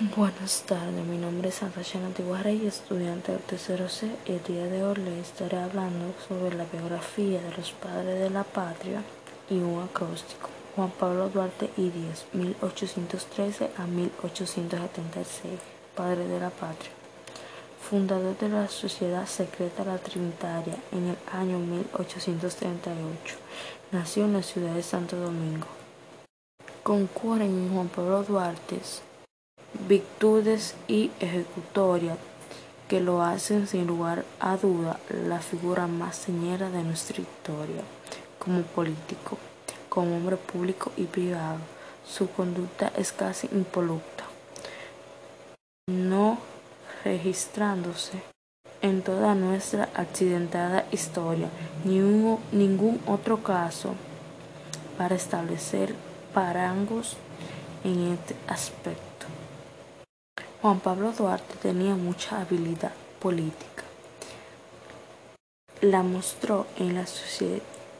Buenas tardes, mi nombre es Santa Chana y estudiante del tercero C. El día de hoy les estaré hablando sobre la biografía de los padres de la patria y un acróstico. Juan Pablo Duarte y Díaz, 1813 a 1876, padre de la patria. Fundador de la Sociedad Secreta La Trinitaria en el año 1838. Nació en la ciudad de Santo Domingo. Concurren en Juan Pablo Duarte virtudes y ejecutorias que lo hacen sin lugar a duda la figura más señera de nuestra historia como político, como hombre público y privado. Su conducta es casi impoluta, no registrándose en toda nuestra accidentada historia ni ningún otro caso para establecer parangos en este aspecto. Juan Pablo Duarte tenía mucha habilidad política. La mostró en la,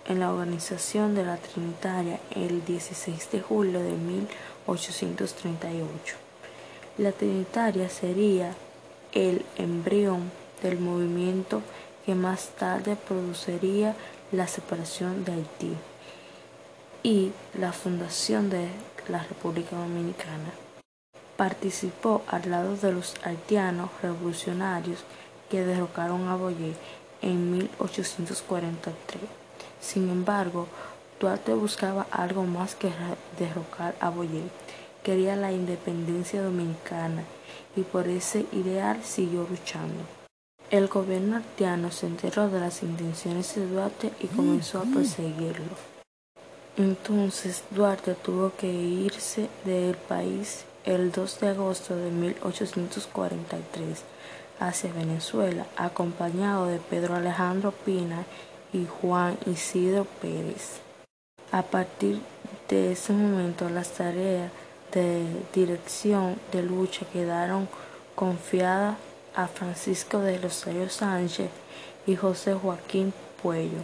en la organización de la Trinitaria el 16 de julio de 1838. La Trinitaria sería el embrión del movimiento que más tarde produciría la separación de Haití y la fundación de la República Dominicana. Participó al lado de los haitianos revolucionarios que derrocaron a Boyer en 1843. Sin embargo, Duarte buscaba algo más que derrocar a Boyer. Quería la independencia dominicana y por ese ideal siguió luchando. El gobierno haitiano se enteró de las intenciones de Duarte y comenzó a perseguirlo. Entonces Duarte tuvo que irse del país el 2 de agosto de 1843 hacia Venezuela, acompañado de Pedro Alejandro Pina y Juan Isidro Pérez. A partir de ese momento las tareas de dirección de lucha quedaron confiadas a Francisco de Rosario Sánchez y José Joaquín Puello,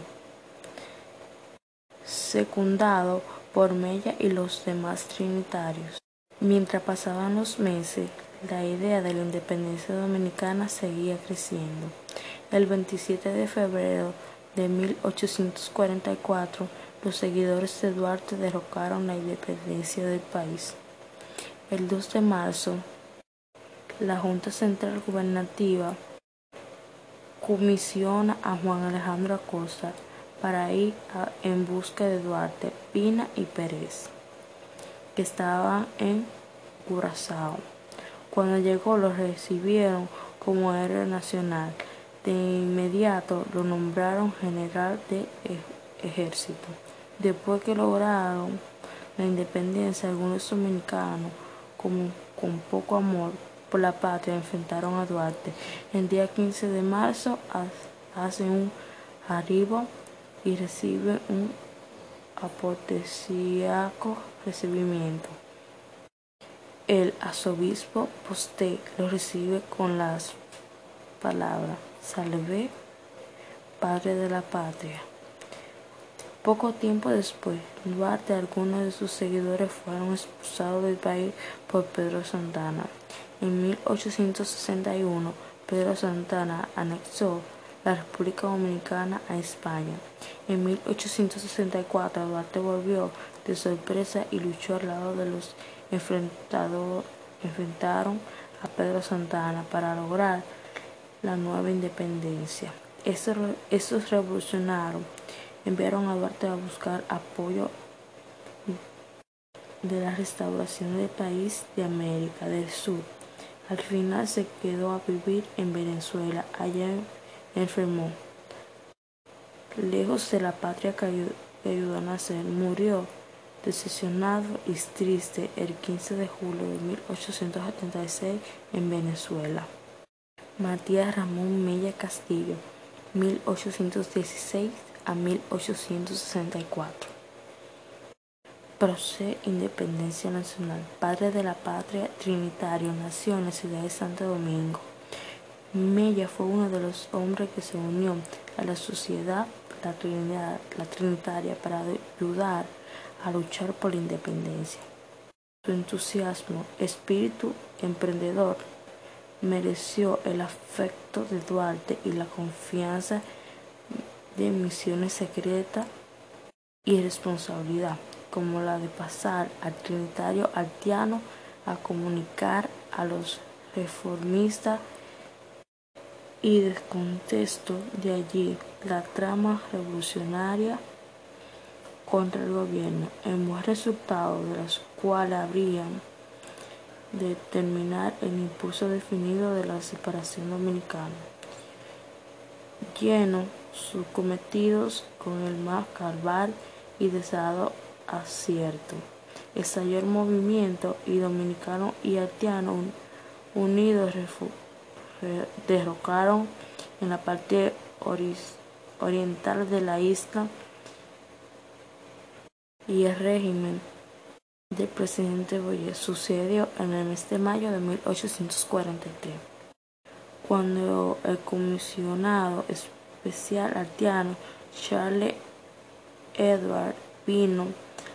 secundado por Mella y los demás trinitarios. Mientras pasaban los meses, la idea de la independencia dominicana seguía creciendo. El 27 de febrero de 1844, los seguidores de Duarte derrocaron la independencia del país. El 2 de marzo, la Junta Central Gubernativa comisiona a Juan Alejandro Acosta para ir en busca de Duarte, Pina y Pérez que estaban en Curazao. Cuando llegó lo recibieron como héroe nacional. De inmediato lo nombraron general de ejército. Después que lograron la independencia, algunos dominicanos, como con poco amor por la patria, enfrentaron a Duarte. El día 15 de marzo hacen un arribo y reciben un apotesiaco recibimiento. El arzobispo Posté lo recibe con las palabras Salve, Padre de la Patria. Poco tiempo después, Duarte y algunos de sus seguidores fueron expulsados del país por Pedro Santana. En 1861, Pedro Santana anexó la República Dominicana a España. En 1864 Duarte volvió de sorpresa y luchó al lado de los enfrentados enfrentaron a Pedro Santana para lograr la nueva independencia. Estos, revolucionarios enviaron a Duarte a buscar apoyo de la restauración del país de América del Sur. Al final se quedó a vivir en Venezuela. Allá enfermó. Lejos de la patria que ayudó a nacer, murió decepcionado y triste el 15 de julio de 1876 en Venezuela. Matías Ramón Mella Castillo, 1816 a 1864. Procede Independencia Nacional, padre de la patria trinitario, nació en la ciudad de Santo Domingo. Mella fue uno de los hombres que se unió a la sociedad la, Trinitaria para ayudar a luchar por la independencia. Su entusiasmo, espíritu emprendedor, mereció el afecto de Duarte y la confianza de misiones secretas y responsabilidad, como la de pasar al trinitario altiano a comunicar a los reformistas y descontento de allí la trama revolucionaria contra el gobierno, en buen resultado de las cuales habrían de terminar el impulso definido de la separación dominicana. Lleno sus cometidos con el más cabal y deseado acierto. Estalló el movimiento y dominicano y haitiano unidos derrocaron en la parte oriental de la isla y el régimen del presidente Boyer sucedió en el mes de mayo de 1843, cuando el comisionado especial haitiano Charles Edward vino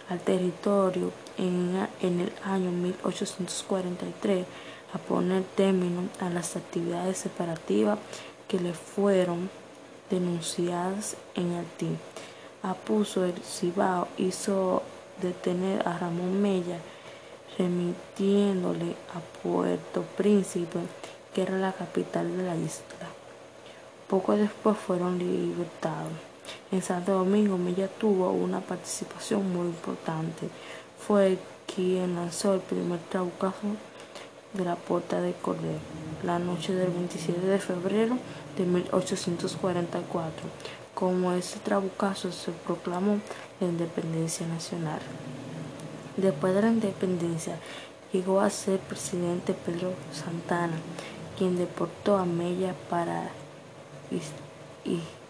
al territorio en, en el año 1843 a poner término a las actividades separativas que le fueron denunciadas en Haití. Apuso el Cibao hizo detener a Ramón Mella, remitiéndole a Puerto Príncipe, que era la capital de la isla. Poco después fueron libertados. En Santo Domingo Mella tuvo una participación muy importante. Fue quien lanzó el primer trabucazo de la Puerta de Cordero, la noche del 27 de febrero de 1844. Como ese trabucazo se proclamó la independencia nacional. Después de la independencia, llegó a ser presidente Pedro Santana, quien deportó a Mella para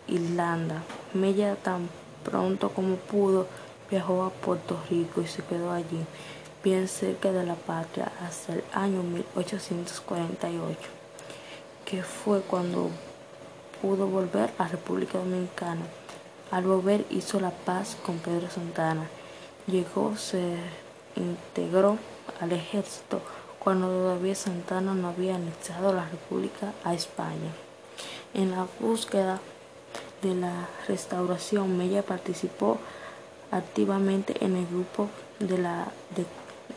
Irlanda. Mella tan pronto como pudo viajó a Puerto Rico y se quedó allí bien cerca de la patria hasta el año 1848, que fue cuando pudo volver a República Dominicana. Al volver hizo la paz con Pedro Santana. Llegó, se integró al ejército cuando todavía Santana no había anexado la República a España. En la búsqueda de la restauración, Mella participó activamente en el grupo de la de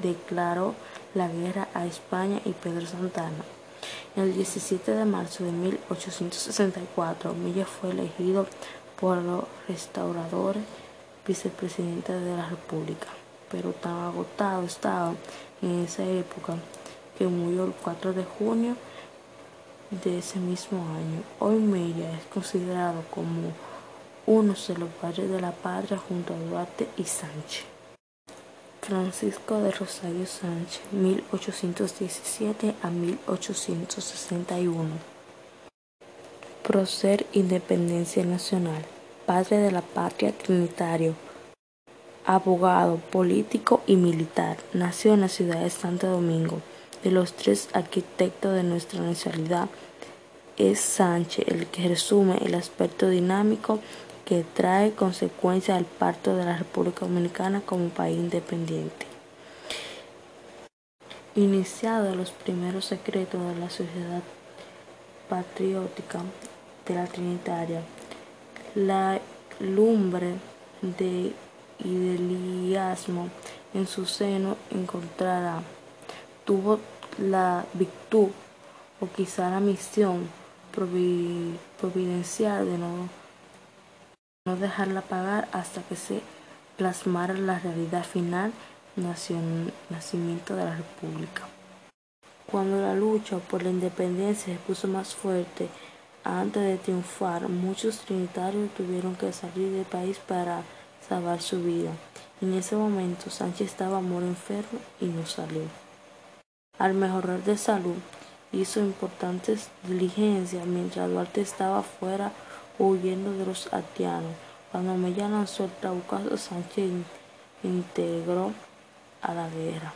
declaró la guerra a España y Pedro Santana. El 17 de marzo de 1864, Milla fue elegido por los restauradores vicepresidente de la República, pero tan agotado estaba en esa época que murió el 4 de junio de ese mismo año. Hoy Milla es considerado como uno de los padres de la patria junto a Duarte y Sánchez. Francisco de Rosario Sánchez, 1817 a 1861. Prócer Independencia Nacional, padre de la patria trinitario, abogado, político y militar. Nació en la ciudad de Santo Domingo. De los tres arquitectos de nuestra nacionalidad, es Sánchez el que resume el aspecto dinámico que trae consecuencias al parto de la República Dominicana como país independiente. Iniciado los primeros secretos de la sociedad patriótica de la Trinitaria, la lumbre de idealismo en su seno encontrará, tuvo la virtud o quizá la misión providencial de no no dejarla pagar hasta que se plasmara la realidad final nacimiento de la República. Cuando la lucha por la independencia se puso más fuerte, antes de triunfar, muchos trinitarios tuvieron que salir del país para salvar su vida. En ese momento, Sánchez estaba muy enfermo y no salió. Al mejorar de salud, hizo importantes diligencias mientras Duarte estaba fuera huyendo de los haitianos. Cuando Mella lanzó el trabucazo, Sánchez integró a la guerra.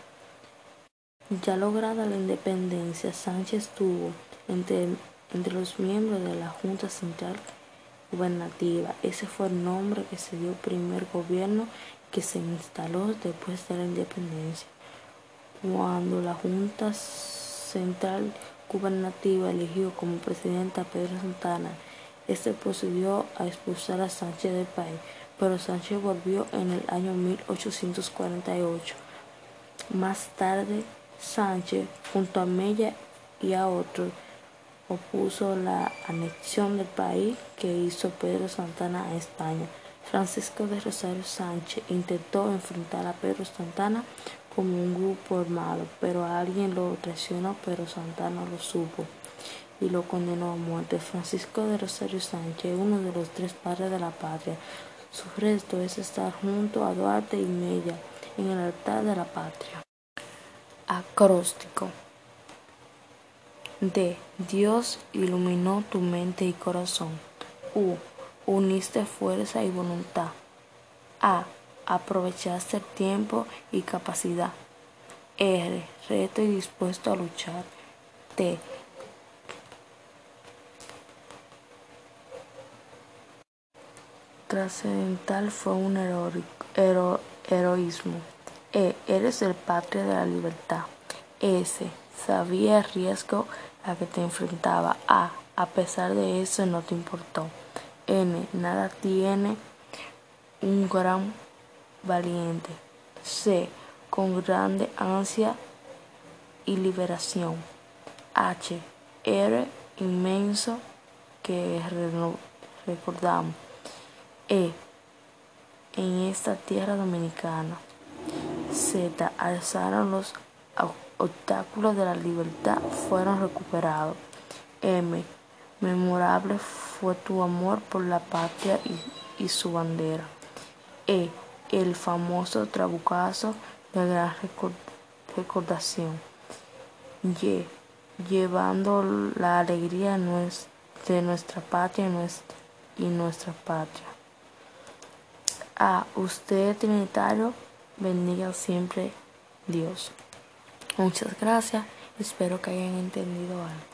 Ya lograda la independencia, Sánchez estuvo entre, entre los miembros de la Junta Central Gubernativa. Ese fue el nombre que se dio al primer gobierno que se instaló después de la independencia. cuando la Junta Central Gubernativa eligió como presidente a Pedro Santana, este procedió a expulsar a Sánchez del país, pero Sánchez volvió en el año 1848. Más tarde, Sánchez, junto a Mella y a otros, opuso la anexión del país que hizo Pedro Santana a España. Francisco de Rosario Sánchez intentó enfrentar a Pedro Santana como un grupo armado, pero alguien lo traicionó, pero Santana lo supo y lo condenó a muerte. Francisco de Rosario Sánchez, uno de los tres padres de la patria. Su resto es estar junto a Duarte y Mella en el altar de la patria. Acróstico. D. Dios iluminó tu mente y corazón. U. Uniste fuerza y voluntad. A. Aprovechaste el tiempo y capacidad. R. Reto y dispuesto a luchar. T. Trascendental fue un heroísmo. E. Eres el patria de la libertad. S. Sabía el riesgo a que te enfrentaba. A. A pesar de eso no te importó. N. Nada tiene un gran valiente. C. Con grande ansia y liberación. H. R. Inmenso que recordamos. E. En esta tierra dominicana. Z. Alzaron los obstáculos de la libertad, fueron recuperados. M. Memorable fue tu amor por la patria y, su bandera. E. El famoso trabucazo de gran recordación. Y. Llevando la alegría de nuestra patria y nuestra patria. A usted trinitario, bendiga siempre Dios. Muchas gracias, espero que hayan entendido algo.